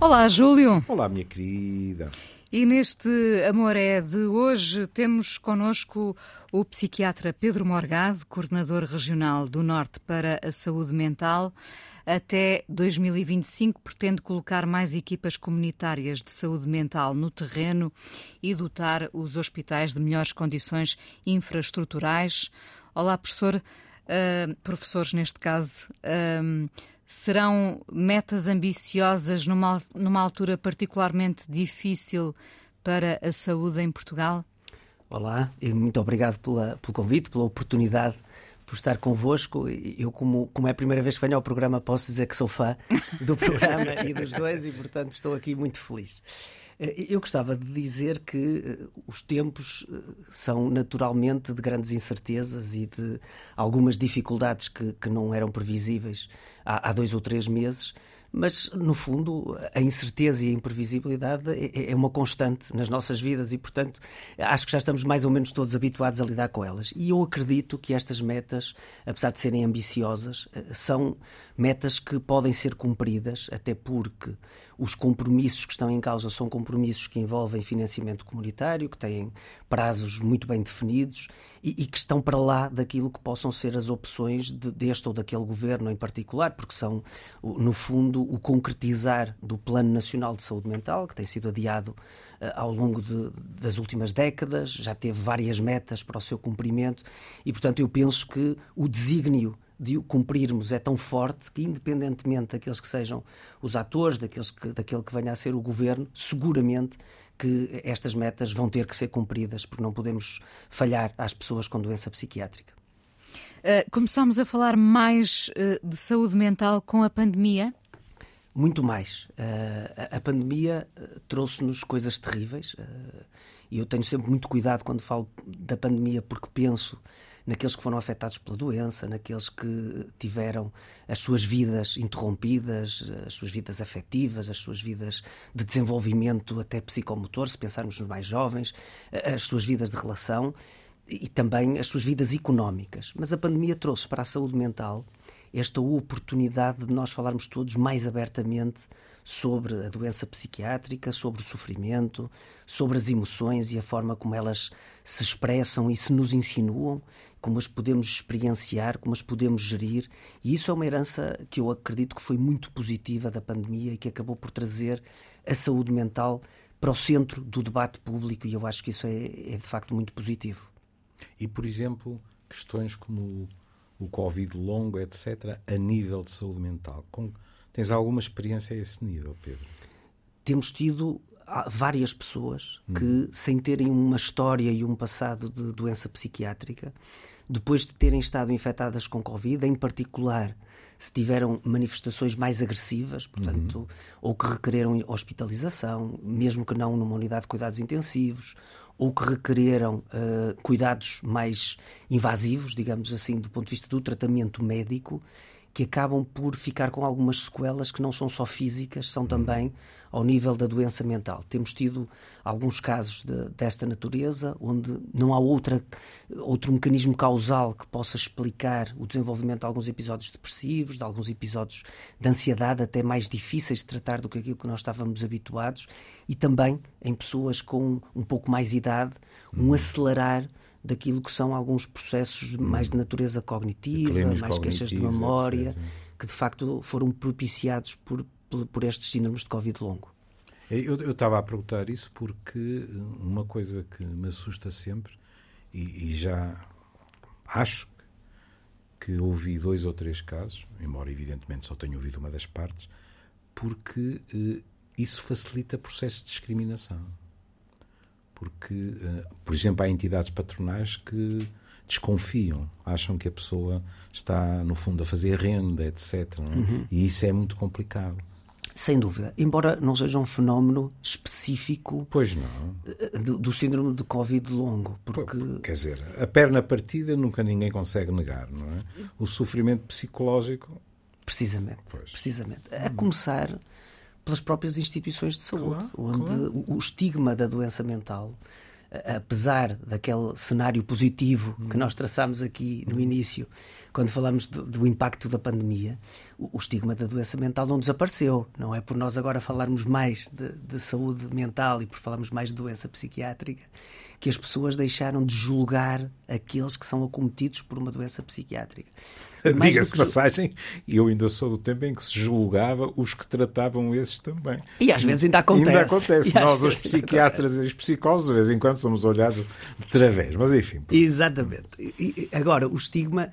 Olá, Júlio. Olá, minha querida. E neste Amor é de hoje temos connosco o psiquiatra Pedro Morgado, coordenador regional do Norte para a Saúde Mental. Até 2025 pretende colocar mais equipas comunitárias de saúde mental no terreno e dotar os hospitais de melhores condições infraestruturais. Olá, professor. Uh, professores, neste caso, uh, serão metas ambiciosas numa, numa altura particularmente difícil para a saúde em Portugal? Olá, e muito obrigado pela, pelo convite, pela oportunidade por estar convosco. Eu, como, como é a primeira vez que venho ao programa, posso dizer que sou fã do programa e dos dois e, portanto, estou aqui muito feliz. Eh, eu gostava de dizer que eh, os tempos eh, são naturalmente de grandes incertezas e de algumas dificuldades que, que não eram previsíveis há, há dois ou três meses mas no fundo a incerteza e a imprevisibilidade é, é, uma constante nas nossas vidas e, portanto, acho que já estamos mais ou menos todos habituados a lidar com elas. E eu acredito que estas metas, apesar de serem ambiciosas, são metas que podem ser cumpridas, até porque os compromissos que estão em causa são compromissos que envolvem financiamento comunitário, que têm prazos muito bem definidos e, e que estão para lá daquilo que possam ser as opções de, deste ou daquele governo em particular, porque são, no fundo, o concretizar do Plano Nacional de Saúde Mental, que tem sido adiado uh, ao longo de, das últimas décadas, já teve várias metas para o seu cumprimento e, portanto, eu penso que o desígnio de o cumprirmos é tão forte que, independentemente daqueles que sejam os atores, daqueles que, daquele que venha a ser o governo, seguramente que estas metas vão ter que ser cumpridas, porque não podemos falhar às pessoas com doença psiquiátrica. Uh, começámos a falar mais uh, de saúde mental com a pandemia? Muito mais. Uh, a pandemia trouxe-nos coisas terríveis e eu tenho sempre muito cuidado quando falo da pandemia porque penso naqueles que foram afetados pela doença, naqueles que tiveram as suas vidas interrompidas, as suas vidas afetivas, as suas vidas de desenvolvimento até psicomotor, se pensarmos nos mais jovens, as suas vidas de relação e também as suas vidas económicas. Mas a pandemia trouxe para a saúde mental esta oportunidade de nós falarmos todos mais abertamente sobre a doença psiquiátrica, sobre o sofrimento, sobre as emoções e a forma como elas se expressam e se nos insinuam, como as podemos experienciar, como as podemos gerir. E isso é uma herança que eu acredito que foi muito positiva da pandemia e que acabou por trazer a saúde mental para o centro do debate público e eu acho que isso é, é de facto muito positivo. E, por exemplo, questões como o Covid longo, etc., a nível de saúde mental. Com Tens alguma experiência a esse nível, Pedro? Temos tido várias pessoas que, hum. sem terem uma história e um passado de doença psiquiátrica, depois de terem estado infectadas com Covid, em particular se tiveram manifestações mais agressivas, portanto, uhum. ou que requereram hospitalização, mesmo que não numa unidade de cuidados intensivos, ou que requereram uh, cuidados mais invasivos, digamos assim, do ponto de vista do tratamento médico, que acabam por ficar com algumas sequelas que não são só físicas, são também ao nível da doença mental. Temos tido alguns casos de, desta natureza, onde não há outra, outro mecanismo causal que possa explicar o desenvolvimento de alguns episódios depressivos, de alguns episódios de ansiedade até mais difíceis de tratar do que aquilo que nós estávamos habituados, e também em pessoas com um pouco mais idade, um acelerar daquilo que são alguns processos mais de natureza cognitiva, mais queixas de memória, etc. que de facto foram propiciados por, por, estes síndromes de Covid longo. Eu, eu estava a perguntar isso porque uma coisa que me assusta sempre, e, e já acho que ouvi dois ou três casos, embora evidentemente só tenha ouvido uma das partes, porque eh, isso facilita processos de discriminação porque, eh, por exemplo, há entidades patronais que desconfiam, acham que a pessoa está, no fundo, a fazer renda, etc. É? Uhum. E isso é muito complicado. Sem dúvida. Embora não seja um fenómeno específico pois não. Eh, do, do síndrome de Covid longo. Porque... Quer dizer, a perna partida nunca ninguém consegue negar, não é? O sofrimento psicológico. Precisamente. Pois. Precisamente. A começar pelas próprias instituições de saúde, claro, onde claro. O, estigma da doença mental, apesar daquele cenário positivo que hum. nós traçámos aqui no início, quando falamos do, do impacto da pandemia, o, o, estigma da doença mental não desapareceu. Não é por nós agora falarmos mais de, de saúde mental e por falarmos mais de doença psiquiátrica que as pessoas deixaram de julgar aqueles que são acometidos por uma doença psiquiátrica. Diga-se que... passagem, eu ainda sou do tempo em que se julgava os que tratavam esses também. E às vezes ainda acontece. Ainda acontece. Nós, os psiquiatras e os psicólogos, de vez em quando somos olhados de través, mas enfim. Exatamente. E, agora, o estigma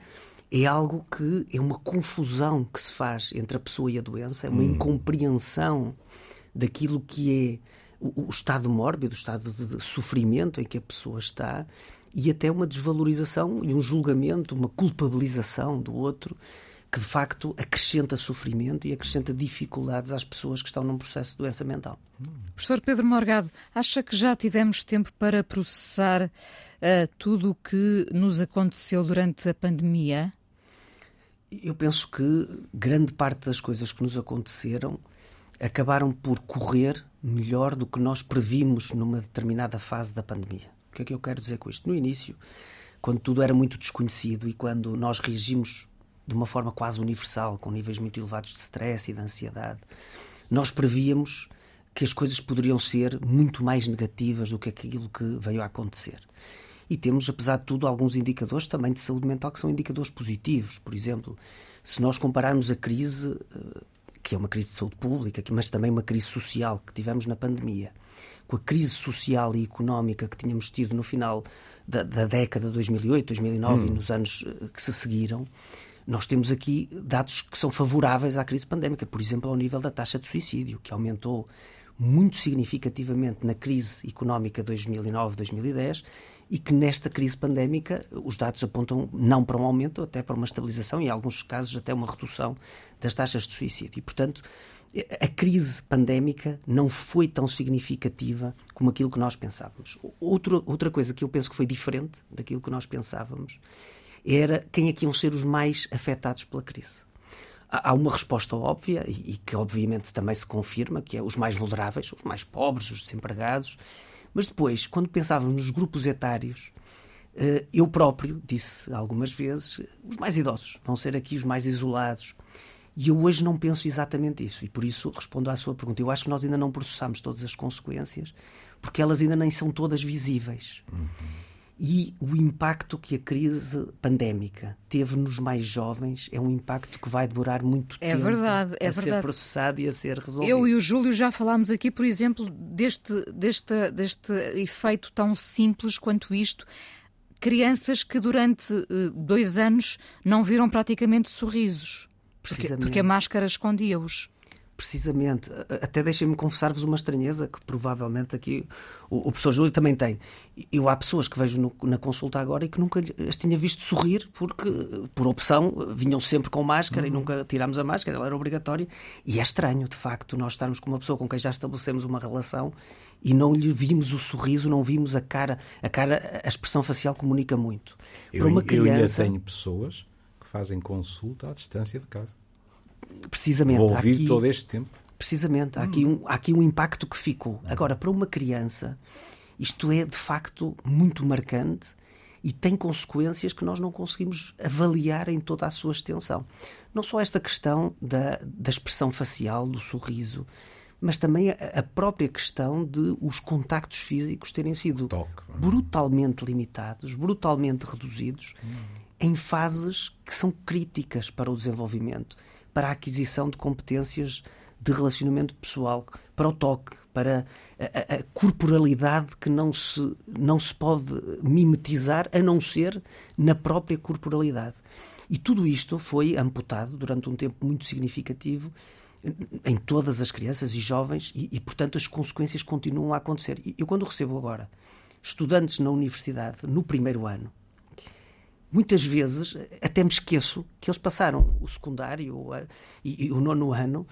é algo que é uma confusão que se faz entre a pessoa e a doença, é uma hum. incompreensão daquilo que é o, o estado mórbido, o estado de sofrimento em que a pessoa está e até uma desvalorização e um julgamento, uma culpabilização do outro que de facto acrescenta sofrimento e acrescenta dificuldades às pessoas que estão num processo de doença mental. Professor Pedro Morgado, acha que já tivemos tempo para processar uh, tudo o que nos aconteceu durante a pandemia? Eu penso que grande parte das coisas que nos aconteceram acabaram por correr melhor do que nós previmos numa determinada fase da pandemia. O que é que eu quero dizer com isto? No início, quando tudo era muito desconhecido e quando nós reagimos de uma forma quase universal, com níveis muito elevados de stress e de ansiedade, nós prevíamos que as coisas poderiam ser muito mais negativas do que aquilo que veio a acontecer. E temos, apesar de tudo, alguns indicadores também de saúde mental que são indicadores positivos. Por exemplo, se nós compararmos a crise eh, que é uma crise de saúde pública, mas também uma crise social que tivemos na pandemia, com a crise social e económica que tínhamos tido no final da, da década de 2008, 2009 hum. e nos anos eh, que se seguiram, nós temos aqui dados que são favoráveis à crise pandémica, por exemplo, ao nível da taxa de suicídio, que aumentou muito significativamente na crise económica 2009-2010 e que nesta crise pandémica os dados apontam não para um aumento, até para uma estabilização e, em alguns casos, até uma redução das taxas de suicídio. E, portanto, a crise pandémica não foi tão significativa como aquilo que nós pensávamos. Outra, outra coisa que eu penso que foi diferente daquilo que nós pensávamos era quem é que iam ser os mais afetados pela crise. Há uma resposta óbvia e que, obviamente, também se confirma, que é os mais vulneráveis, os mais pobres, os desempregados, mas depois, quando pensávamos nos grupos etários, eh, eu próprio disse algumas vezes: os mais idosos vão ser aqui os mais isolados. E eu hoje não penso exatamente isso, e por isso respondo à sua pergunta. Eu acho que nós ainda não processamos todas as consequências, porque elas ainda nem são todas visíveis. Uhum e o impacto que a crise pandémica teve nos mais jovens é um impacto que vai demorar muito é tempo verdade, é a verdade. ser processado e a ser resolvido. Eu e o Júlio já falámos aqui, por exemplo, deste, deste, deste efeito tão simples quanto isto. Crianças que durante uh, dois anos não viram praticamente sorrisos. Porque, porque a máscara escondia-os precisamente, até deixem-me confessar-vos uma estranheza que provavelmente aqui o, o, professor Júlio também tem. Eu há pessoas que vejo no, na consulta agora e que nunca as tinha visto sorrir porque, por opção, vinham sempre com máscara uhum. e nunca tirámos a máscara, ela era obrigatória. E é estranho, de facto, nós estarmos com uma pessoa com quem já estabelecemos uma relação e não lhe vimos o sorriso, não vimos a cara, a cara, a expressão facial comunica muito. Eu, Para uma criança, eu ainda tenho pessoas que fazem consulta à distância de casa precisamente. Vou ouvir aqui, todo este tempo. Precisamente, há, hum. aqui um, há aqui um impacto que ficou. Agora, para uma criança, isto é de facto muito marcante e tem consequências que nós não conseguimos avaliar em toda a sua extensão. Não só esta questão da, da expressão facial, do sorriso, mas também a, a própria questão de os contactos físicos terem sido Toque. É? brutalmente limitados, brutalmente reduzidos, hum. em fases que são críticas para o desenvolvimento para a aquisição de competências de relacionamento pessoal, para o toque, para a, a, corporalidade que não se, não se pode mimetizar a não ser na própria corporalidade. E tudo isto foi amputado durante um tempo muito significativo em todas as crianças e jovens e, e portanto, as consequências continuam a acontecer. Eu, quando recebo agora estudantes na universidade, no primeiro ano, muitas vezes até me esqueço que eles passaram o secundário e, e o nono ano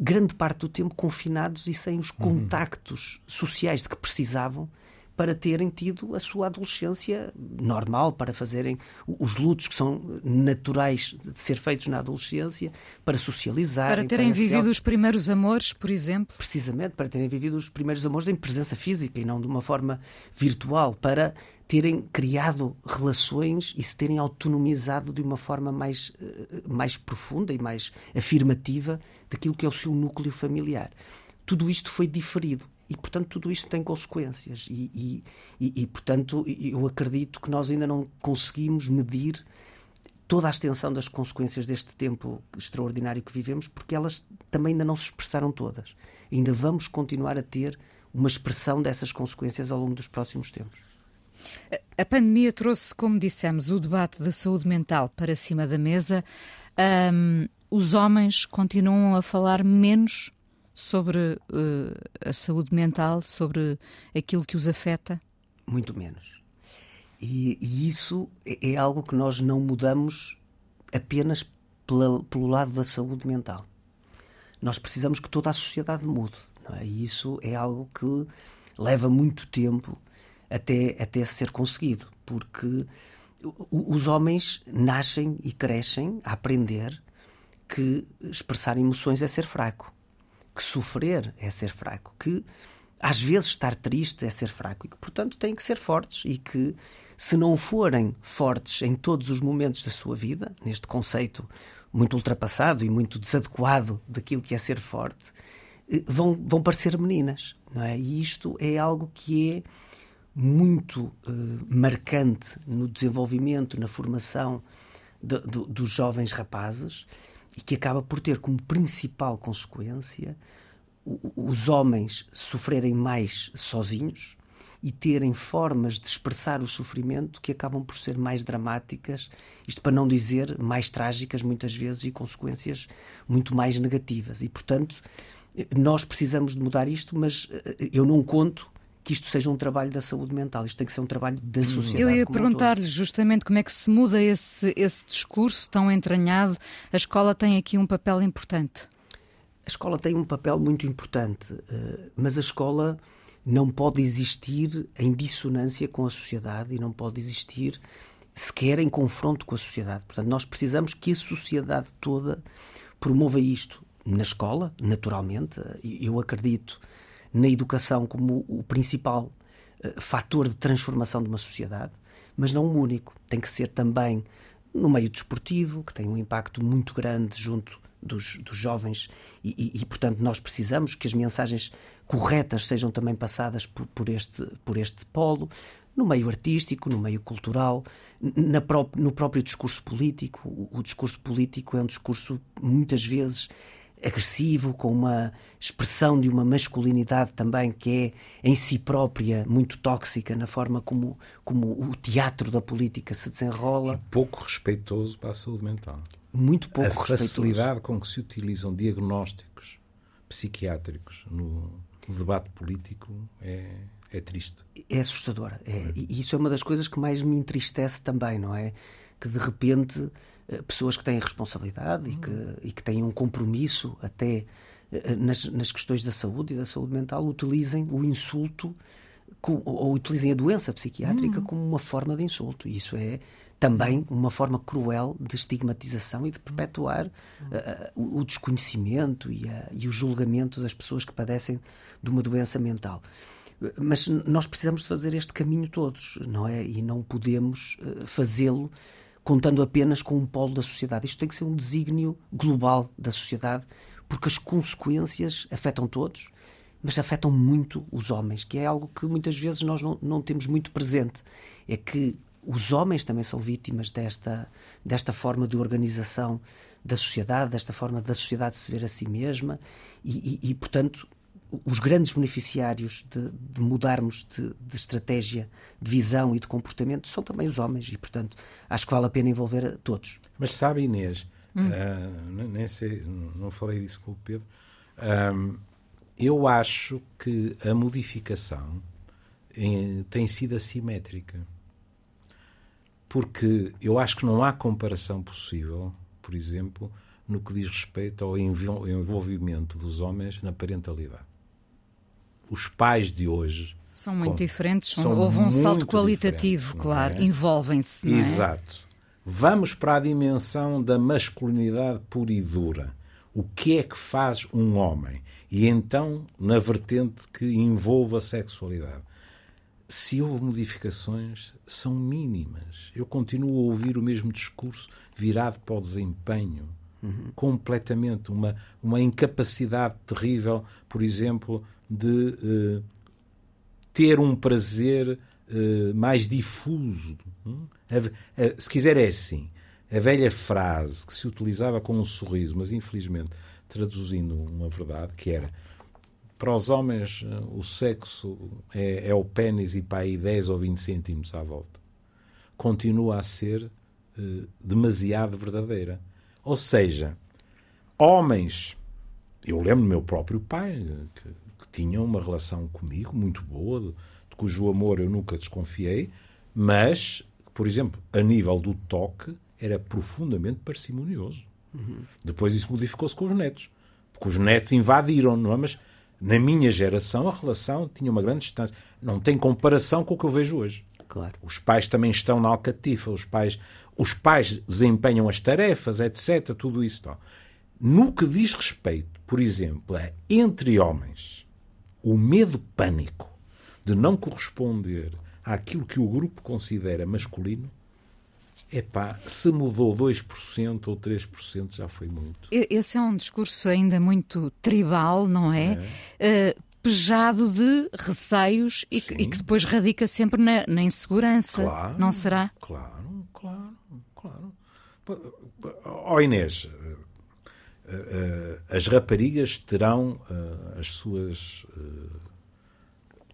grande parte do tempo confinados e sem os uhum. contactos uhum. sociais de que precisavam para terem tido a sua adolescência normal, para fazerem os lutos que são naturais de ser feitos na adolescência, para socializar. Para terem para vivido os primeiros amores, por exemplo. Precisamente, para terem vivido os primeiros amores em presença física e não de uma forma virtual, para terem criado relações e se terem autonomizado de uma forma mais, eh, mais profunda e mais afirmativa daquilo que é o seu núcleo familiar. Tudo isto foi diferido e, portanto, tudo isto tem consequências. E, e, e, portanto, eu acredito que nós ainda não conseguimos medir toda a extensão das consequências deste tempo extraordinário que vivemos, porque elas também ainda não se expressaram todas. Ainda vamos continuar a ter uma expressão dessas consequências ao longo dos próximos tempos. A pandemia trouxe, como dissemos, o debate da saúde mental para cima da mesa. Um, os homens continuam a falar menos sobre uh, a saúde mental, sobre aquilo que os afeta? Muito menos. E, e isso é, é, algo que nós não mudamos apenas pela, pelo lado da saúde mental. Nós precisamos que toda a sociedade mude. É? E isso é algo que leva muito tempo até, até ser conseguido, porque os homens nascem e crescem a aprender que expressar emoções é ser fraco que sofrer é ser fraco, que às vezes estar triste é ser fraco e que, portanto, têm que ser fortes e que, se não forem fortes em todos os momentos da sua vida, neste conceito muito ultrapassado e muito desadequado daquilo que é ser forte, eh, vão, vão parecer meninas. Não é? E isto é algo que é muito uh, marcante no desenvolvimento, na formação de, de, dos jovens rapazes e que acaba por ter como principal consequência os homens sofrerem mais sozinhos e terem formas de expressar o sofrimento que acabam por ser mais dramáticas, isto para não dizer mais trágicas muitas vezes e consequências muito mais negativas. E portanto, nós precisamos de mudar isto, mas eh, eu não conto que isto seja um trabalho da saúde mental, isto tem que ser um trabalho da uhum. sociedade. Eu ia perguntar-lhe justamente como é que se muda esse, esse discurso tão entranhado. A escola tem aqui um papel importante. A escola tem um papel muito importante, eh, mas a escola não pode existir em dissonância com a sociedade e não pode existir sequer em confronto com a sociedade. Portanto, nós precisamos que a sociedade toda promova isto na escola, naturalmente. Eu acredito na educação como o principal uh, fator de transformação de uma sociedade, mas não o único. Tem que ser também no meio desportivo, que tem um impacto muito grande junto dos, dos jovens, e, e, e, portanto nós precisamos que as mensagens corretas sejam também passadas por, por este, por este polo. No meio artístico, no meio cultural, pró no próprio discurso político. O, o discurso político é um discurso, muitas vezes, agressivo, com uma expressão de uma masculinidade também que é em si própria muito tóxica na forma como, como o teatro da política se desenrola. E pouco respeitoso para a saúde mental. Muito pouco a respeitoso. A facilidade com que se utilizam diagnósticos psiquiátricos no, debate político é, é triste. É assustadora. É. E isso é uma das coisas que mais me entristece também, não é? Que de repente pessoas que têm responsabilidade e, que, e que têm um compromisso até eh, nas, nas questões da saúde e da saúde mental utilizem o insulto com, ou utilizem a doença psiquiátrica uhum. como uma forma de insulto. E isso é também uma forma cruel de estigmatização e de perpetuar uh, o, o, desconhecimento e, a, e, o julgamento das pessoas que padecem de uma doença mental. Mas nós precisamos de fazer este caminho todos, não é? E não podemos uh, fazê-lo contando apenas com um polo da sociedade. Isto tem que ser um desígnio global da sociedade, porque as consequências afetam todos, mas afetam muito os homens, que é algo que muitas vezes nós não, não temos muito presente. É que os homens também são vítimas desta, desta forma de organização da sociedade, desta forma da sociedade se ver a si mesma, e, e, e portanto, os grandes beneficiários de, de mudarmos de, de, estratégia, de visão e de comportamento são também os homens e, portanto, acho que vale a pena envolver a todos. Mas sabe, Inês, hum. uh, nem sei, não falei disso com o Pedro, uh, eu acho que a modificação em, tem sido assimétrica. Porque eu acho que não há comparação possível, por exemplo, no que diz respeito ao envolvimento dos homens na parentalidade os pais de hoje São muito com, diferentes, são houve um salto qualitativo, claro, é? envolvem-se. É? Exato. Vamos para a dimensão da masculinidade pura e dura. O que é que faz um homem? E então, na vertente que envolve a sexualidade. Se houve modificações, são mínimas. Eu continuo a ouvir o mesmo discurso virado para o desempenho. Uhum. Completamente. Uma, uma incapacidade terrível, por exemplo, de uh, ter um prazer uh, mais difuso. Hum? se quiser, é assim. A velha frase que se utilizava com um sorriso, mas infelizmente traduzindo uma verdade, que era para os homens o sexo é, é o pênis e para aí 10 ou 20 centímetros à volta. Continua a ser uh, demasiado verdadeira. Ou seja, homens. Eu lembro do meu próprio pai, que, que tinha uma relação comigo muito boa, de, de cujo amor eu nunca desconfiei, mas por exemplo, a nível do toque, era profundamente parcimonioso. Uhum. Depois isso modificou-se com os netos. Porque os netos invadiram, não é? Mas na minha geração a relação tinha uma grande distância. Não tem comparação com o que eu vejo hoje. Claro. Os pais também estão na alcatifa, os pais, os pais desempenham as tarefas, etc. Tudo isso. No que diz respeito, por exemplo, a entre homens, o medo pânico de não corresponder àquilo que o grupo considera masculino, epá, se mudou 2% ou 3% já foi muito. Esse é um discurso ainda muito tribal, não é? é. Uh, pejado de receios e que, e que, depois radica sempre na, na insegurança, claro, não será? Claro, claro, claro. Ó oh Inês, as raparigas terão as suas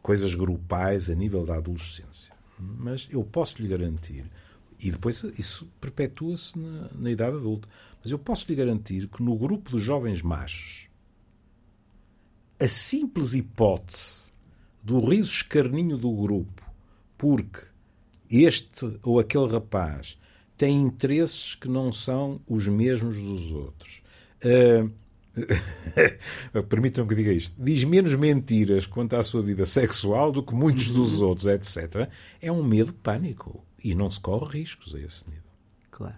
coisas grupais a nível da adolescência. Mas eu posso lhe garantir, e depois isso perpetua-se na, na idade adulta, mas eu posso lhe garantir que no grupo dos jovens machos, a simples hipótese do riso escarninho do grupo, porque este ou aquele rapaz tem interesses que não são os mesmos dos outros. Uh, permitam que diga isto, diz menos mentiras quanto à sua vida sexual do que muitos dos uhum. outros, etc., é um medo pânico. E não se corre riscos a esse nível. Claro.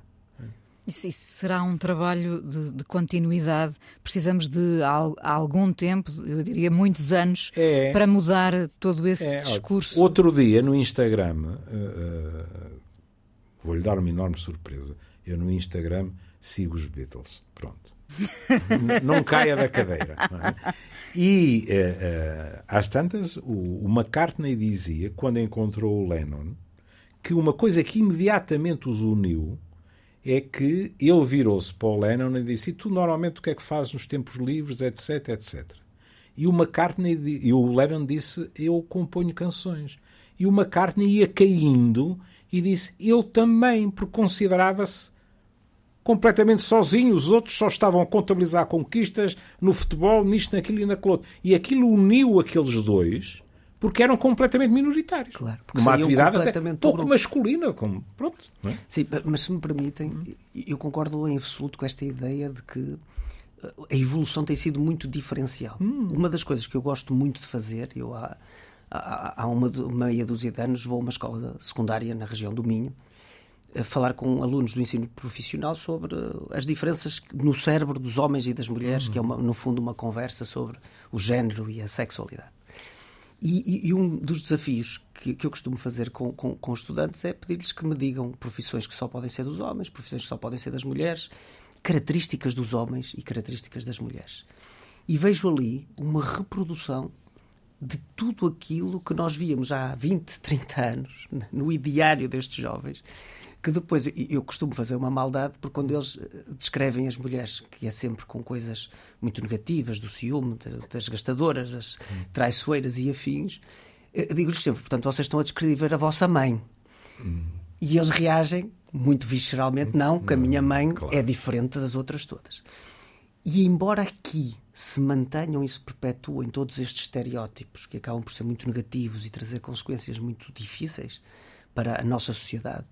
Isso, isso será um trabalho de, de, continuidade. Precisamos de al, algum tempo, eu diria muitos anos, é, para mudar todo esse é, discurso. Outro dia no Instagram, uh, uh, vou-lhe dar uma enorme surpresa. Eu no Instagram sigo os Beatles. Pronto não caia da cadeira. É? E uh, uh, às tantas, o, o McCartney dizia, quando encontrou o Lennon, que uma coisa que imediatamente os uniu é que ele virou-se para o Lennon e disse: tu normalmente o que é que fazes nos tempos livres, etc, etc. E o McCartney e o Lennon disse: eu componho canções. E o McCartney ia caindo e disse: eu também, porque considerava-se completamente sozinho, os outros só estavam a contabilizar conquistas no futebol, nisto, naquilo e naquilo outro. E aquilo uniu aqueles dois porque eram completamente minoritários. Claro, porque uma atividade até pouco grupo. masculina. Como, pronto, é? Sim, mas se me permitem, eu concordo em absoluto com esta ideia de que eh, a evolução tem sido muito diferencial. Hum. Uma das coisas que eu gosto muito de fazer, eu há, há, há uma meia dúzia de anos vou a uma escola secundária na região do Minho falar com alunos do ensino profissional sobre as diferenças no cérebro dos homens e das mulheres, uhum. que é, uma, no fundo, uma conversa sobre o género e a sexualidade. E, e, e um dos desafios que, que eu costumo fazer com, com, com estudantes é pedir-lhes que me digam profissões que só podem ser dos homens, profissões que só podem ser das mulheres, características dos homens e características das mulheres. E vejo ali uma reprodução de tudo aquilo que nós víamos há 20, 30 anos no ideário destes jovens que depois eu costumo fazer uma maldade porque quando eles eh, descrevem as mulheres, que é sempre com coisas muito negativas, do ciúme, das gastadoras, das traiçoeiras e afins, eh, digo-lhes sempre, portanto, vocês estão a descrever a vossa mãe. Hum. E eles reagem muito visceralmente, não, que a minha mãe claro. é diferente das outras todas. E embora aqui se mantenham e se perpetuem todos estes estereótipos que acabam por ser muito negativos e trazer consequências muito difíceis para a nossa sociedade,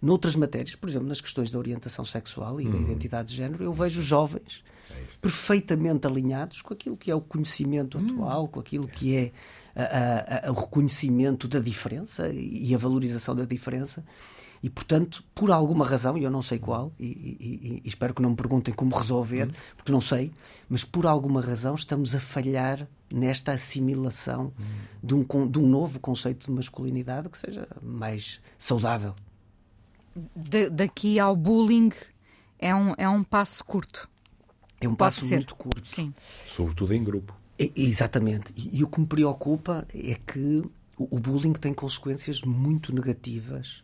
Noutras matérias, por exemplo, nas questões da orientação sexual e uhum. da identidade de género, eu vejo jovens é perfeitamente alinhados com aquilo que é o conhecimento uhum. atual, com aquilo que é a, a, o reconhecimento da diferença e a valorização da diferença. E, portanto, por alguma razão, e eu não sei qual, e, e, e, espero que não me perguntem como resolver, uhum. porque não sei, mas por alguma razão estamos a falhar nesta assimilação uhum. de, um, de um novo conceito de masculinidade que seja mais saudável. De, daqui ao bullying é um, é um passo curto. É um Pode passo ser. muito curto. Sim. Sobretudo em grupo. É, exatamente. E, e, o que me preocupa é que o, o bullying tem consequências muito negativas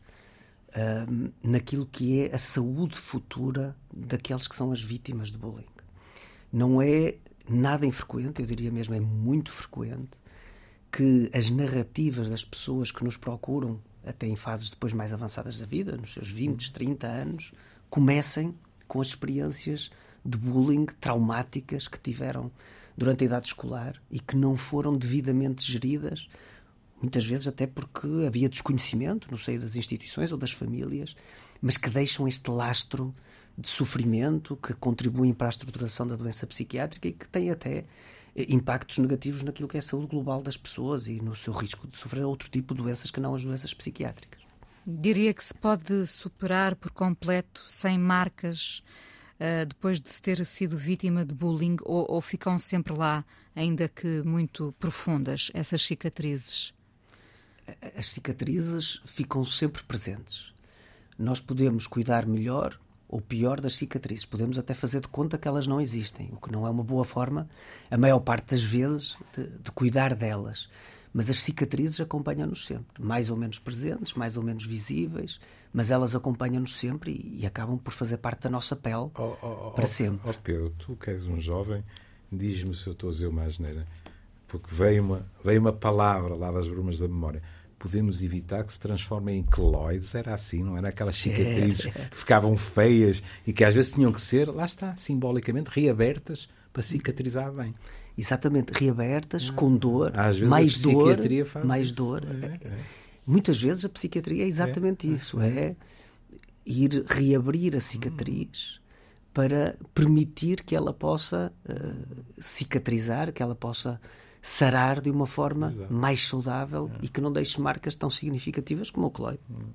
um, naquilo que é a saúde futura daqueles que são as vítimas de bullying. Não é nada infrequente, eu diria mesmo, é muito frequente, que as narrativas das pessoas que nos procuram, até em fases depois mais avançadas da vida, nos seus 20, 30 anos, comecem com as experiências de bullying traumáticas que tiveram durante a idade escolar e que não foram devidamente geridas muitas vezes até porque havia desconhecimento no seio das instituições ou das famílias, mas que deixam este lastro de sofrimento que contribuem para a estruturação da doença psiquiátrica e que têm até impactos negativos naquilo que é a saúde global das pessoas e no seu risco de sofrer outro tipo de doenças que não as doenças psiquiátricas. Diria que se pode superar por completo sem marcas uh, depois de se ter sido vítima de bullying ou, ou ficam sempre lá, ainda que muito profundas, essas cicatrizes? as cicatrizes ficam sempre presentes. Nós podemos cuidar melhor ou pior das cicatrizes. Podemos até fazer de conta que elas não existem, o que não é uma boa forma, a maior parte das vezes, de, de cuidar delas. Mas as cicatrizes acompanham-nos sempre, mais ou menos presentes, mais ou menos visíveis, mas elas acompanham-nos sempre e, e, acabam por fazer parte da nossa pele oh, oh, oh, para sempre. Oh Pedro, tu que és um jovem, diz-me se eu estou a dizer uma asneira, porque veio uma, veio uma palavra lá das brumas da memória podemos evitar que se transformem em queloides. Era assim, não era aquelas cicatrizes é. que ficavam feias e que às vezes tinham que ser, lá está, simbolicamente, reabertas para cicatrizar bem. Exatamente, reabertas, ah. com dor, mais dor, mais isso. dor. É, é. Muitas vezes a psiquiatria é exatamente é, isso, é. é ir reabrir a cicatriz hum. para permitir que ela possa uh, cicatrizar, que ela possa sarar de uma forma Exato. mais saudável é. e que não deixe marcas tão significativas como o coloide. Hum.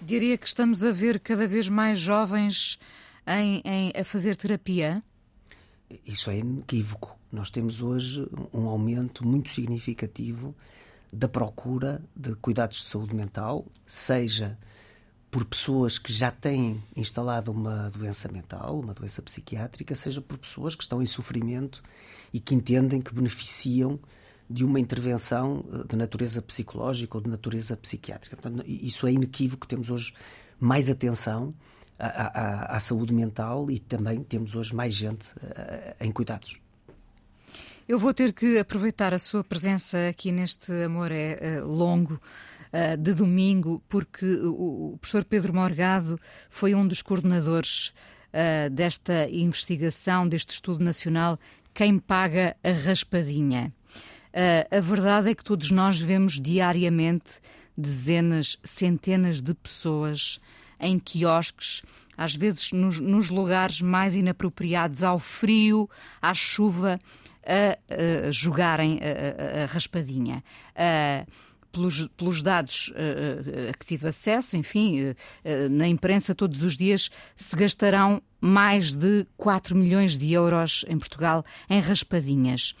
Diria que estamos a ver cada vez mais jovens em, em, a fazer terapia? Isso é inequívoco. Nós temos hoje um aumento muito significativo da procura de cuidados de saúde mental, seja por pessoas que já têm instalado uma doença mental, uma doença psiquiátrica, seja por pessoas que estão em sofrimento e que entendem que beneficiam de uma intervenção eh, de natureza psicológica ou de natureza psiquiátrica. Portanto, isso é inequívoco. Temos hoje mais atenção à, à, à saúde mental e também temos hoje mais gente uh, em cuidados. Eu vou ter que aproveitar a sua presença aqui neste Amor é uh, Longo uh, de domingo, porque o, professor Pedro Morgado foi um dos coordenadores desta investigação, deste estudo nacional quem paga a raspadinha. A verdade é que todos nós vemos diariamente dezenas, centenas de pessoas em quiosques, às vezes nos, nos lugares mais inapropriados, ao frio, à chuva, a, a jogarem a, a, raspadinha. Pelos, pelos dados a que tive acesso, enfim, na imprensa todos os dias se gastarão mais de 4 milhões de euros em Portugal em raspadinhas.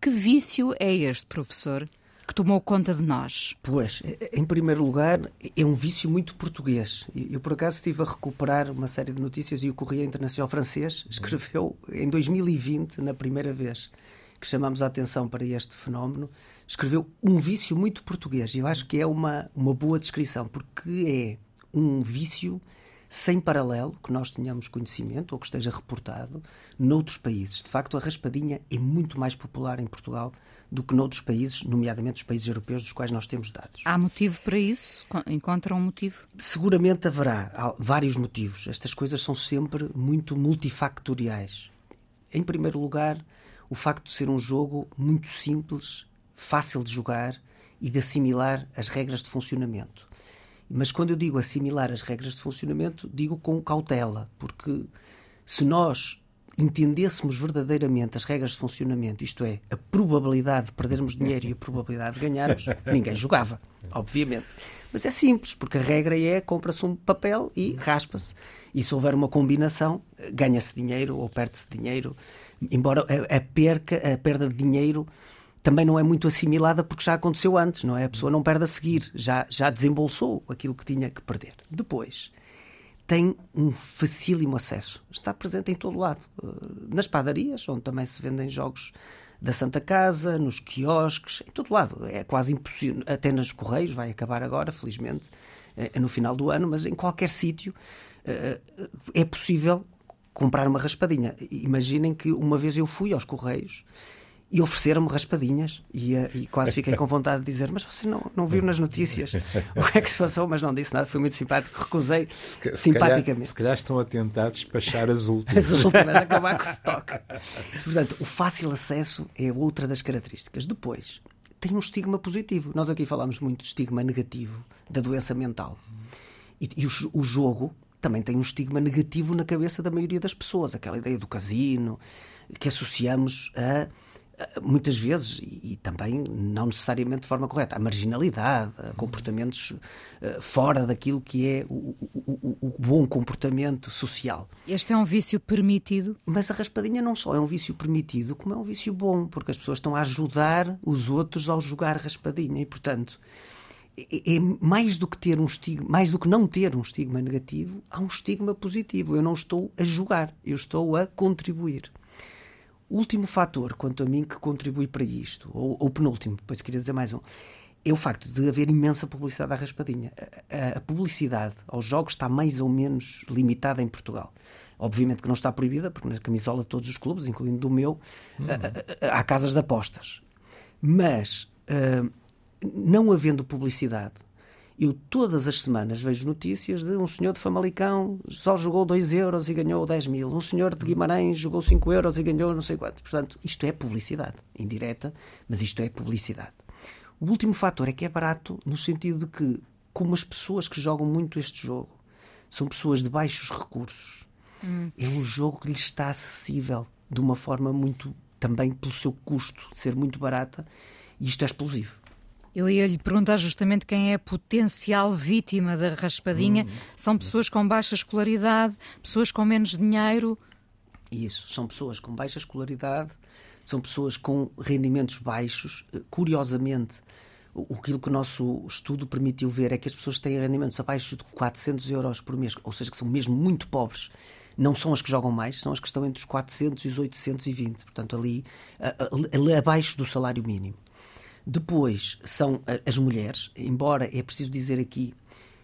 Que vício é este, professor? Que tomou conta de nós? Pois, em primeiro lugar, é um vício muito português. Eu, por acaso, estive a recuperar uma série de notícias e o Correio Internacional Francês escreveu em 2020, na primeira vez que chamamos a atenção para este fenómeno, escreveu um vício muito português. Eu acho que é uma, uma boa descrição, porque é um vício sem paralelo que nós tenhamos conhecimento ou que esteja reportado noutros países. De facto, a raspadinha é muito mais popular em Portugal do que noutros países, nomeadamente os países europeus dos quais nós temos dados. Há motivo para isso? Encontram um motivo? Seguramente haverá Há vários motivos. Estas coisas são sempre muito multifactoriais. Em primeiro lugar, o facto de ser um jogo muito simples fácil de jogar e de assimilar as regras de funcionamento. Mas quando eu digo assimilar as regras de funcionamento, digo com cautela, porque se nós entendêssemos verdadeiramente as regras de funcionamento, isto é, a probabilidade de perdermos dinheiro e a probabilidade de ganharmos, ninguém jogava, obviamente. Mas é simples, porque a regra é compra-se um papel e raspa-se. E se houver uma combinação, ganha-se dinheiro ou perde-se dinheiro. Embora a, a, perca, a perda de dinheiro também não é muito assimilada porque já aconteceu antes, não é? A pessoa não perde a seguir, já, já desembolsou aquilo que tinha que perder. Depois, tem um facílimo acesso. Está presente em todo lado. Eh, nas padarias, onde também se vendem jogos da Santa Casa, nos quiosques, em todo lado. É quase impossível. Até nos Correios, vai acabar agora, felizmente, eh, no final do ano, mas em qualquer sítio eh, é possível comprar uma raspadinha. Imaginem que uma vez eu fui aos Correios e ofereceram-me raspadinhas e, eh, e, quase fiquei com vontade de dizer mas você não, não viu nas notícias o que é que se passou, mas não disse nada, foi muito simpático, recusei se, simpaticamente. Se calhar, se calhar estão a tentar despachar as últimas. As últimas, acabar com o stock. Portanto, o fácil acesso é outra das características. Depois, tem um estigma positivo. Nós aqui falamos muito de estigma negativo da doença mental. E, e o, o jogo também tem um estigma negativo na cabeça da maioria das pessoas, aquela ideia do casino que associamos a muitas vezes, e, e, também não necessariamente de forma correta, a marginalidade, a comportamentos uh, fora daquilo que é o, o, o, bom comportamento social. Este é um vício permitido? Mas a raspadinha não só é um vício permitido, como é um vício bom, porque as pessoas estão a ajudar os outros ao jogar raspadinha e, portanto. É, é mais do que ter um estigma, mais do que não ter um estigma negativo, há um estigma positivo. Eu não estou a jogar, eu estou a contribuir. O último fator, quanto a mim, que contribui para isto, ou, ou penúltimo, depois queria dizer mais um, é o facto de haver imensa publicidade à raspadinha. A, a, a, publicidade aos jogos está mais ou menos limitada em Portugal. Obviamente que não está proibida, porque na camisola de todos os clubes, incluindo do meu, hum. há casas de apostas. Mas, uh, não havendo publicidade, eu todas as semanas vejo notícias de um senhor de Famalicão só jogou 2 euros e ganhou 10 mil. Um senhor de Guimarães jogou 5 euros e ganhou não sei quanto. Portanto, isto é publicidade. Indireta, mas isto é publicidade. O último fator é que é barato no sentido de que, como as pessoas que jogam muito este jogo são pessoas de baixos recursos, hum. é um jogo que lhes está acessível de uma forma muito, também pelo seu custo, ser muito barata, e isto é explosivo. Eu ia lhe perguntar justamente quem é a potencial vítima da raspadinha. Hum. São pessoas com baixa escolaridade, pessoas com menos dinheiro. Isso, são pessoas com baixa escolaridade, são pessoas com rendimentos baixos. Curiosamente, aquilo que o nosso estudo permitiu ver é que as pessoas que têm rendimentos abaixo de 400 euros por mês, ou seja, que são mesmo muito pobres, não são as que jogam mais, são as que estão entre os 400 e os 820, portanto, ali, abaixo do salário mínimo. Depois são as mulheres, embora é preciso dizer aqui,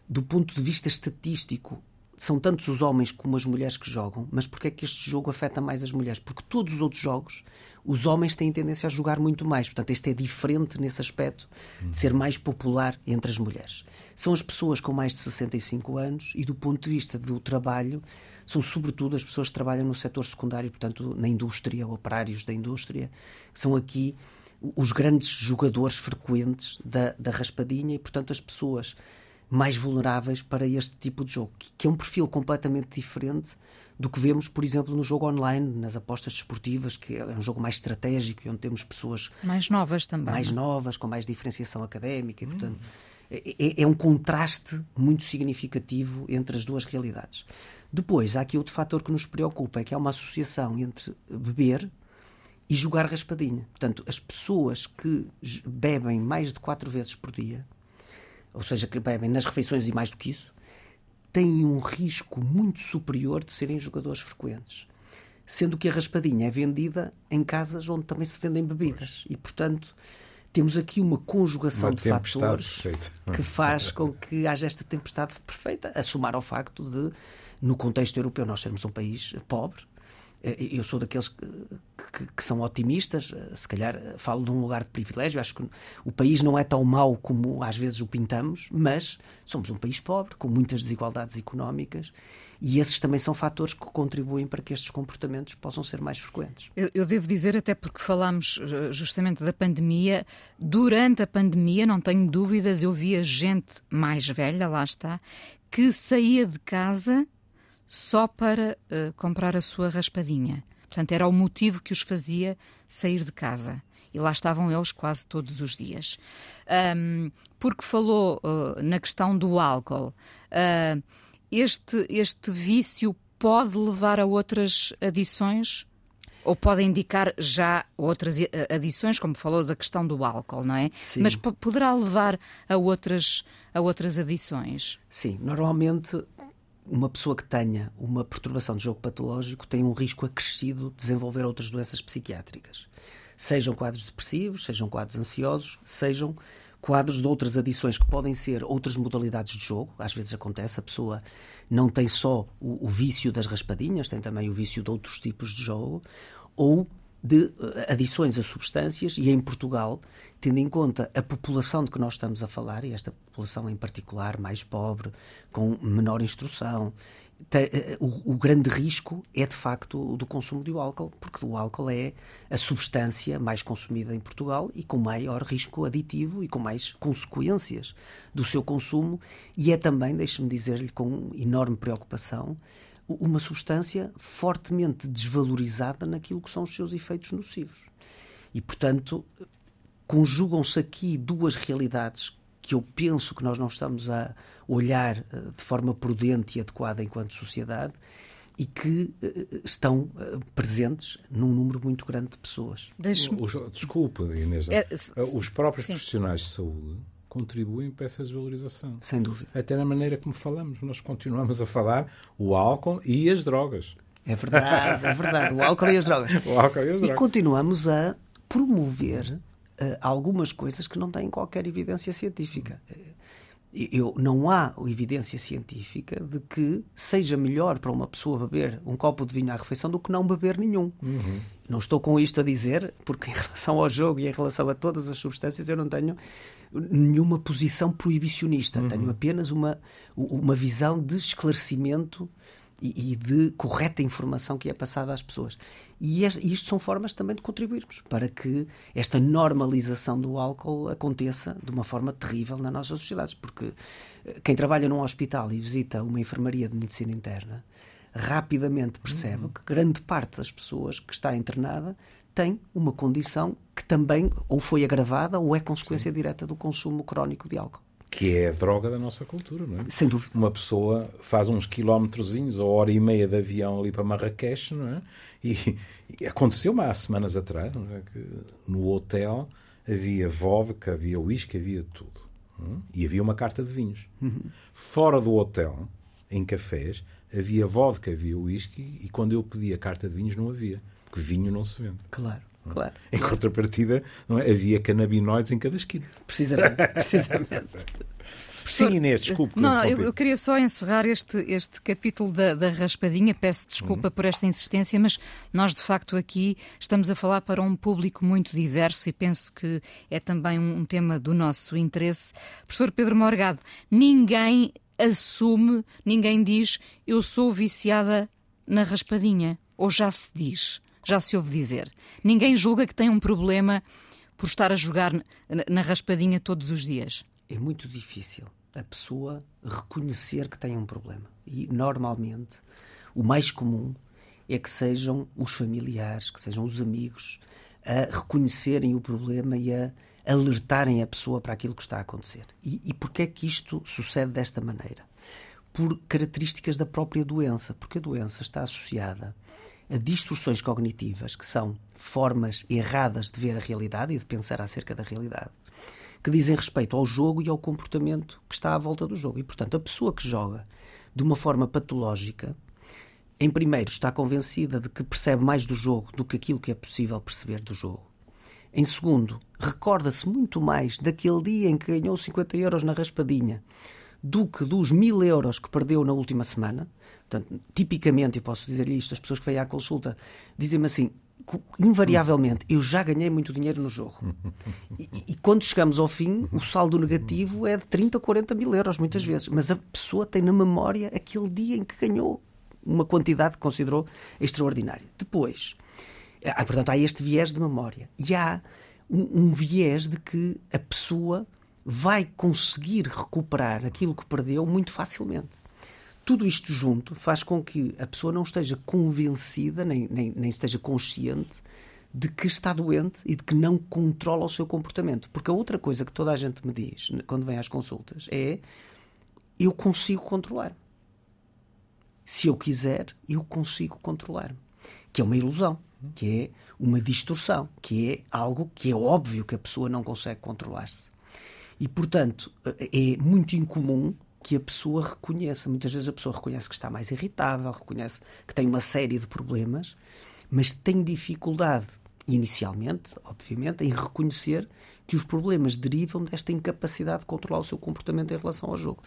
do ponto de vista estatístico, são tantos os homens como as mulheres que jogam, mas porque é que este jogo afeta mais as mulheres? Porque todos os outros jogos, os homens têm tendência a jogar muito mais. Portanto, este é diferente nesse aspecto de ser mais popular entre as mulheres. São as pessoas com mais de 65 anos e, do ponto de vista do trabalho, são sobretudo as pessoas que trabalham no setor secundário, portanto, na indústria, operários da indústria, são aqui os grandes jogadores frequentes da, da raspadinha e, portanto, as pessoas mais vulneráveis para este tipo de jogo, que é um perfil completamente diferente do que vemos, por exemplo, no jogo online, nas apostas desportivas, que é um jogo mais estratégico, onde temos pessoas mais novas também. Mais novas, com mais diferenciação académica, e, portanto, hum. é, é um contraste muito significativo entre as duas realidades. Depois, há aqui outro fator que nos preocupa, é que há uma associação entre beber e jogar raspadinha. Portanto, as pessoas que bebem mais de quatro vezes por dia, ou seja, que bebem nas refeições e mais do que isso, têm um risco muito superior de serem jogadores frequentes. Sendo que a raspadinha é vendida em casas onde também se vendem bebidas. E, portanto, temos aqui uma conjugação uma de fatores que faz com que haja esta tempestade perfeita, a somar ao facto de, no contexto europeu, nós sermos um país pobre, eu sou daqueles que, que, que, são otimistas, eh, se calhar eh, falo de um lugar de privilégio. Acho que o país não é tão mau como às vezes o pintamos, mas somos um país pobre, com muitas desigualdades económicas. E esses também são fatores que contribuem para que estes comportamentos possam ser mais frequentes. Eu, eu devo dizer, até porque falámos justamente da pandemia, durante a pandemia, não tenho dúvidas, eu via gente mais velha, lá está, que saía de casa só para uh, comprar a sua raspadinha. Portanto, era o motivo que os fazia sair de casa. E lá estavam eles quase todos os dias. Um, porque falou uh, na questão do álcool. Uh, este, este vício pode levar a outras adições? Ou pode indicar já outras adições, como falou da questão do álcool, não é? Sim. Mas poderá levar a outras, a outras adições? Sim, normalmente uma pessoa que tenha uma perturbação de jogo patológico tem um risco acrescido de desenvolver outras doenças psiquiátricas. Sejam quadros depressivos, sejam quadros ansiosos, sejam quadros de outras adições que podem ser outras modalidades de jogo. Às vezes acontece, a pessoa não tem só o, o vício das raspadinhas, tem também o vício de outros tipos de jogo, ou de eh, adições a substâncias e em Portugal, tendo em conta a população de que nós estamos a falar, e esta população em particular mais pobre, com menor instrução, eh, eh, o, grande risco é de facto o do consumo do álcool, porque o álcool é a substância mais consumida em Portugal e com maior risco aditivo e com mais consequências do seu consumo, e é também, deixe-me dizer-lhe com enorme preocupação, uma substância fortemente desvalorizada naquilo que são os seus efeitos nocivos. E, portanto, conjugam-se aqui duas realidades que eu penso que nós não estamos a olhar eh, de forma prudente e adequada enquanto sociedade e que uh, estão uh, presentes num número muito grande de pessoas. Desculpe, Inês. É, os próprios Sim. profissionais de saúde contribuem para essa desvalorização. Sem dúvida. Até na maneira como falamos. Nós continuamos a falar o álcool e as drogas. É verdade, é verdade. O álcool e as drogas. O álcool e as drogas. E continuamos a promover algumas coisas que não têm qualquer evidência científica. Eu, não há evidência científica de que seja melhor para uma pessoa beber um copo de vinho à refeição do que não beber nenhum. Uhum. Não estou com isto a dizer, porque em relação ao jogo e em relação a todas as substâncias eu não tenho nenhuma posição proibicionista. Uhum. Tenho apenas uma, uma visão de esclarecimento e, e, de correta informação que é passada às pessoas. E, este, isto são formas também de contribuirmos para que esta normalização do álcool aconteça de uma forma terrível nas nossas sociedades. Porque eh, quem trabalha num hospital e visita uma enfermaria de medicina interna rapidamente percebe uhum. que grande parte das pessoas que está internada tem uma condição que também ou foi agravada ou é consequência Sim. direta do consumo crónico de álcool. Que é a droga da nossa cultura, não é? Sem dúvida. Uma pessoa faz uns quilómetrozinhos ou hora e meia de avião ali para Marrakech, não é? E, e aconteceu-me há semanas atrás, é? que no hotel havia vodka, havia uísque, havia tudo. É? E havia uma carta de vinhos. Uhum. Fora do hotel, em cafés, havia vodka, havia uísque, e quando eu pedi a carta de vinhos não havia porque vinho não se vende. Claro. Claro. Em contrapartida, não é? havia canabinoides em cada esquina. Precisamente. precisamente. Sim, Inês, desculpe. Não, eu, eu, queria só encerrar este, este capítulo da, da raspadinha. Peço desculpa uhum. por esta insistência, mas nós, de facto, aqui estamos a falar para um público muito diverso e penso que é também um, um tema do nosso interesse. Professor Pedro Morgado, ninguém assume, ninguém diz eu sou viciada na raspadinha. Ou já se diz, já se ouve dizer. Ninguém julga que tem um problema por estar a jogar na raspadinha todos os dias. É muito difícil a pessoa reconhecer que tem um problema. E normalmente o mais comum é que sejam os familiares, que sejam os amigos a reconhecerem o problema e a alertarem a pessoa para aquilo que está a acontecer. E, e porquê é que isto sucede desta maneira? Por características da própria doença, porque a doença está associada a distorções cognitivas, que são formas erradas de ver a realidade e de pensar acerca da realidade, que dizem respeito ao jogo e ao comportamento que está à volta do jogo. E, portanto, a pessoa que joga de uma forma patológica, em primeiro, está convencida de que percebe mais do jogo do que aquilo que é possível perceber do jogo. Em segundo, recorda-se muito mais daquele dia em que ganhou 50 euros na raspadinha do que dos mil euros que perdeu na última semana. Portanto, tipicamente, eu posso dizer-lhe isto, as pessoas que vêm à consulta dizem-me assim, invariavelmente, eu já ganhei muito dinheiro no jogo. E, e, quando chegamos ao fim, o saldo negativo é de 30 ou 40 mil euros, muitas vezes. Mas a pessoa tem na memória aquele dia em que ganhou uma quantidade que considerou extraordinária. Depois, há, portanto, há este viés de memória. E há um, um viés de que a pessoa vai conseguir recuperar aquilo que perdeu muito facilmente. Tudo isto junto faz com que a pessoa não esteja convencida, nem, nem, nem esteja consciente de que está doente e de que não controla o seu comportamento. Porque a outra coisa que toda a gente me diz quando vem às consultas é eu consigo controlar. Se eu quiser, eu consigo controlar. Que é uma ilusão, que é uma distorção, que é algo que é óbvio que a pessoa não consegue controlar-se. E, portanto, é muito incomum que a pessoa reconheça. Muitas vezes a pessoa reconhece que está mais irritável, reconhece que tem uma série de problemas, mas tem dificuldade, inicialmente, obviamente, em reconhecer que os problemas derivam desta incapacidade de controlar o seu comportamento em relação ao jogo.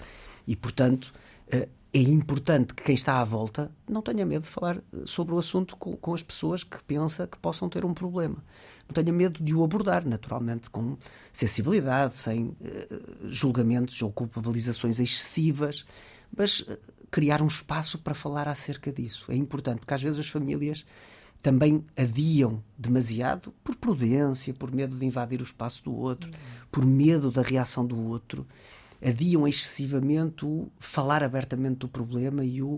E, portanto, eh, é importante que quem está à volta não tenha medo de falar eh, sobre o assunto com, com, as pessoas que pensa que possam ter um problema. Não tenha medo de o abordar, naturalmente, com sensibilidade, sem uh, julgamentos ou culpabilizações excessivas, mas uh, criar um espaço para falar acerca disso. É importante, porque às vezes as famílias também adiam demasiado por prudência, por medo de invadir o espaço do outro, por medo da reação do outro adiam excessivamente o falar abertamente do problema e o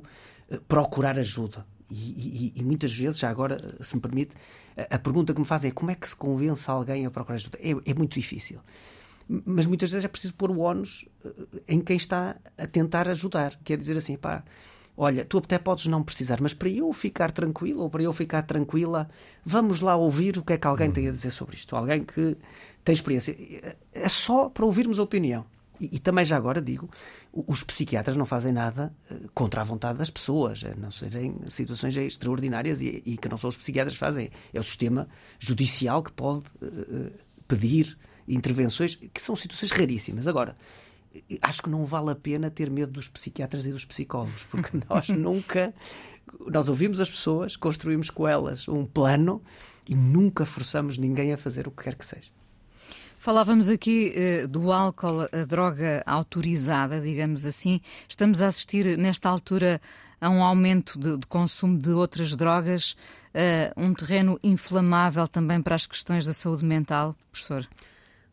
uh, procurar ajuda. E, e, e, muitas vezes, já agora, se me permite, a, a, pergunta que me fazem é como é que se convence alguém a procurar ajuda? É, é muito difícil. Mas muitas vezes é preciso pôr o ónus uh, em quem está a tentar ajudar. Quer dizer assim, pá, olha, tu até podes não precisar, mas para eu ficar tranquilo ou para eu ficar tranquila, vamos lá ouvir o que é que alguém tem a dizer sobre isto. Alguém que tem experiência. É só para ouvirmos a opinião. E, e, também já agora digo, os psiquiatras não fazem nada uh, contra a vontade das pessoas, a não serem situações extraordinárias e, e, que não são os psiquiatras que fazem, é o sistema judicial que pode uh, pedir intervenções que são situações raríssimas. Agora, acho que não vale a pena ter medo dos psiquiatras e dos psicólogos, porque nós nunca nós ouvimos as pessoas, construímos com elas um plano e nunca forçamos ninguém a fazer o que quer que seja. Falávamos aqui uh, do álcool, a droga autorizada, digamos assim. Estamos a assistir, nesta altura, a um aumento de, de consumo de outras drogas, uh, um terreno inflamável também para as questões da saúde mental, professor?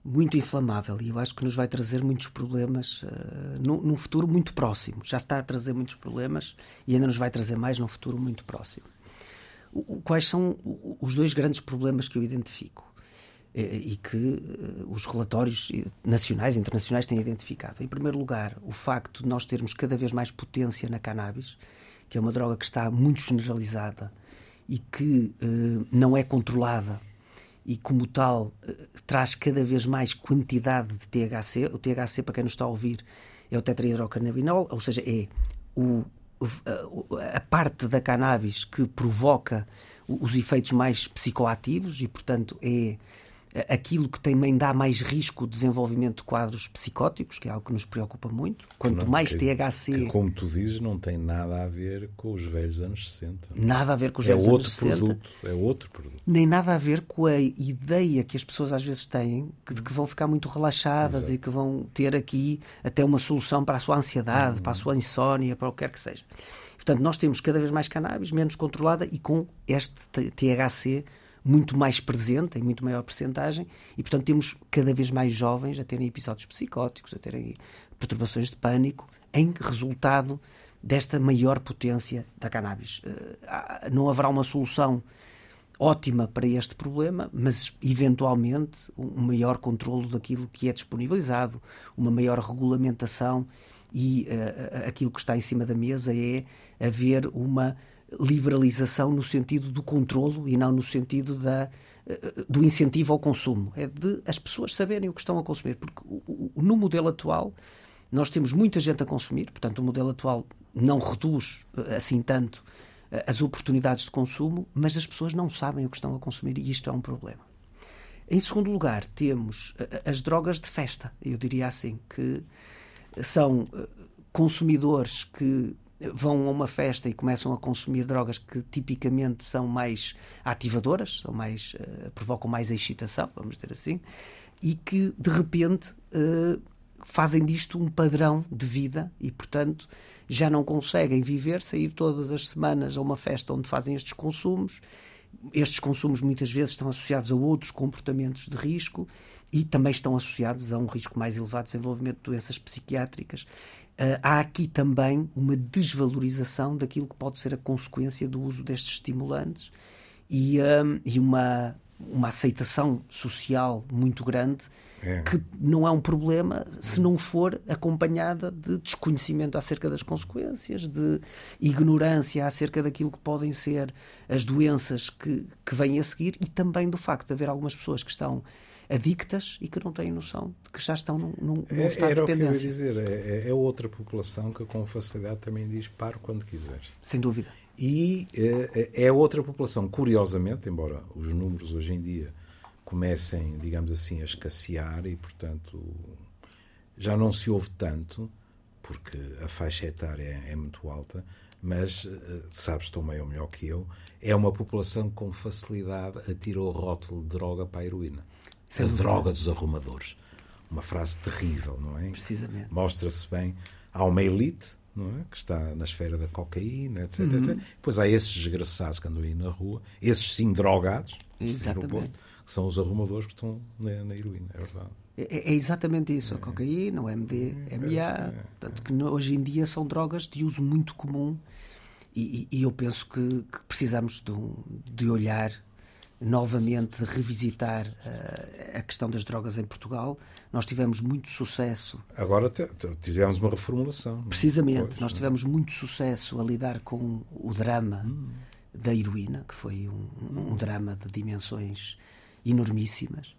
Muito inflamável e eu acho que nos vai trazer muitos problemas uh, no, num futuro muito próximo. Já está a trazer muitos problemas e ainda nos vai trazer mais num futuro muito próximo. O, quais são os dois grandes problemas que eu identifico? E que eh, os relatórios nacionais e internacionais têm identificado. Em primeiro lugar, o facto de nós termos cada vez mais potência na cannabis, que é uma droga que está muito generalizada e que não é controlada e, como tal, traz cada vez mais quantidade de THC. O THC, para quem nos está a ouvir, é o tetrahidrocannabinol, ou seja, é o, a parte da cannabis que provoca os efeitos mais psicoativos e, portanto, é aquilo que também dá mais risco de desenvolvimento de quadros psicóticos, que é algo que nos preocupa muito. Quanto não, mais que, THC. Que, como tu dizes, não tem nada a ver com os velhos anos 60. Nada a ver com os é velhos anos 60. Produto, é outro produto. Nem nada a ver com a ideia que as pessoas às vezes têm de que vão ficar muito relaxadas Exato. e que vão ter aqui até uma solução para a sua ansiedade, uhum. para a sua insónia, para o que quer que seja. Portanto, nós temos cada vez mais cannabis, menos controlada e com este THC muito mais presente, em muito maior percentagem, e portanto temos cada vez mais jovens a terem episódios psicóticos, a terem perturbações de pânico, em resultado desta maior potência da cannabis. Eh, não haverá uma solução ótima para este problema, mas eventualmente um maior controlo daquilo que é disponibilizado, uma maior regulamentação e uh, aquilo que está em cima da mesa é haver uma liberalização no sentido do controlo e não no sentido da, eh, do incentivo ao consumo. É de as pessoas saberem o que estão a consumir. Porque no modelo atual nós temos muita gente a consumir, portanto o modelo atual não reduz eh, assim tanto eh, as oportunidades de consumo, mas as pessoas não sabem o que estão a consumir e isto é um problema. Em segundo lugar, temos as drogas de festa, eu diria assim, que são consumidores que vão a uma festa e começam a consumir drogas que tipicamente são mais ativadoras, são mais, uh, provocam mais excitação, vamos dizer assim, e que de repente uh, fazem disto um padrão de vida e, portanto, já não conseguem viver, sair todas as semanas a uma festa onde fazem estes consumos. Estes consumos muitas vezes estão associados a outros comportamentos de risco e também estão associados a um risco mais elevado de desenvolvimento de doenças psiquiátricas há aqui também uma desvalorização daquilo que pode ser a consequência do uso destes estimulantes e, um, e uma, uma aceitação social muito grande é. que não é um problema se não for acompanhada de desconhecimento acerca das consequências, de ignorância acerca daquilo que podem ser as doenças que, que vêm a seguir e também do facto de haver algumas pessoas que estão adictas e que não têm noção de que já estão num, num, num é, estado de dependência. O que eu ia dizer, é, é, outra população que com facilidade também diz para quando quiseres. Sem dúvida. E é, é outra população, curiosamente, embora os números hoje em dia comecem, digamos assim, a escassear e, portanto, já não se ouve tanto, porque a faixa etária é, é muito alta, mas, eh, sabes tão bem ou melhor que eu, é uma população que com facilidade atira o rótulo de droga para a heroína. Sem a droga dos arrumadores. Uma frase terrível, não é? Precisamente. Mostra-se bem. Há uma elite, é? Que está na esfera da cocaína, etc, uhum. etc. Depois há esses desgraçados que andam aí na rua, esses sim drogados, Exatamente. que são os arrumadores que estão na, na heroína, é verdade. É, é, exatamente isso, a é. cocaína, o MD, é, MA, é, portanto, que hoje em dia são drogas de uso muito comum e, e eu penso que, que precisamos de, um, de olhar novamente revisitar uh, a questão das drogas em Portugal. Nós tivemos muito sucesso. Agora tivemos uma reformulação. Precisamente, depois, nós tivemos muito sucesso a lidar com o drama hum. da heroína, que foi um, um, drama de dimensões enormíssimas.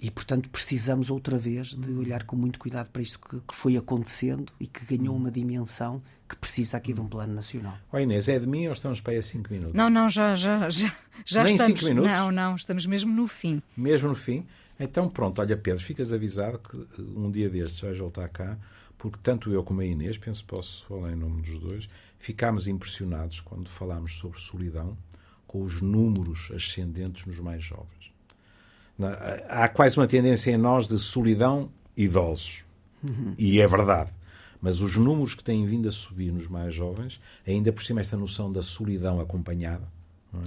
E, portanto, precisamos outra vez de hum. olhar com muito cuidado para isto que, que foi acontecendo e que ganhou hum. uma dimensão que precisa aqui de um plano nacional. Oh Inês, é de mim ou estamos para aí a 5 minutos? Não, não, já, já, já, já Nem estamos. 5 minutos? Não, não, estamos mesmo no fim. Mesmo no fim? Então pronto, olha Pedro, ficas avisado que um dia destes vais voltar cá, porque tanto eu como a Inês, penso que posso falar em nome dos dois, ficámos impressionados quando falámos sobre solidão com os números ascendentes nos mais jovens. Há quase uma tendência em nós de solidão idosos. Uhum. E é verdade. Mas os números que têm vindo a subir nos mais jovens, ainda por cima esta noção da solidão acompanhada,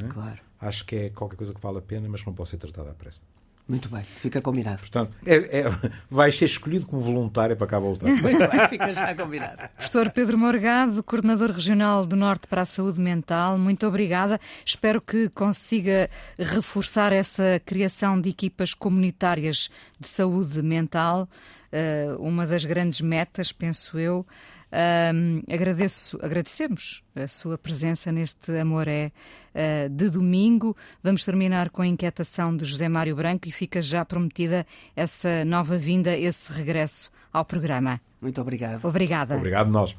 é? claro. acho que é qualquer coisa que vale a pena, mas que não pode ser tratada à pressa. Muito bem, fica combinado. Portanto, é, é, vai ser escolhido como voluntário para cá voltar. Muito bem, fica já combinado. Professor Pedro Morgado, coordenador regional do Norte para a Saúde Mental, muito obrigada. Espero que consiga reforçar essa criação de equipas comunitárias de saúde mental uh, uma das grandes metas, penso eu. Um, agradeço, agradecemos a sua presença neste Amoré uh, de domingo. Vamos terminar com a inquietação de José Mário Branco e fica já prometida essa nova vinda, esse regresso ao programa. Muito obrigado. Obrigada. Obrigado nós.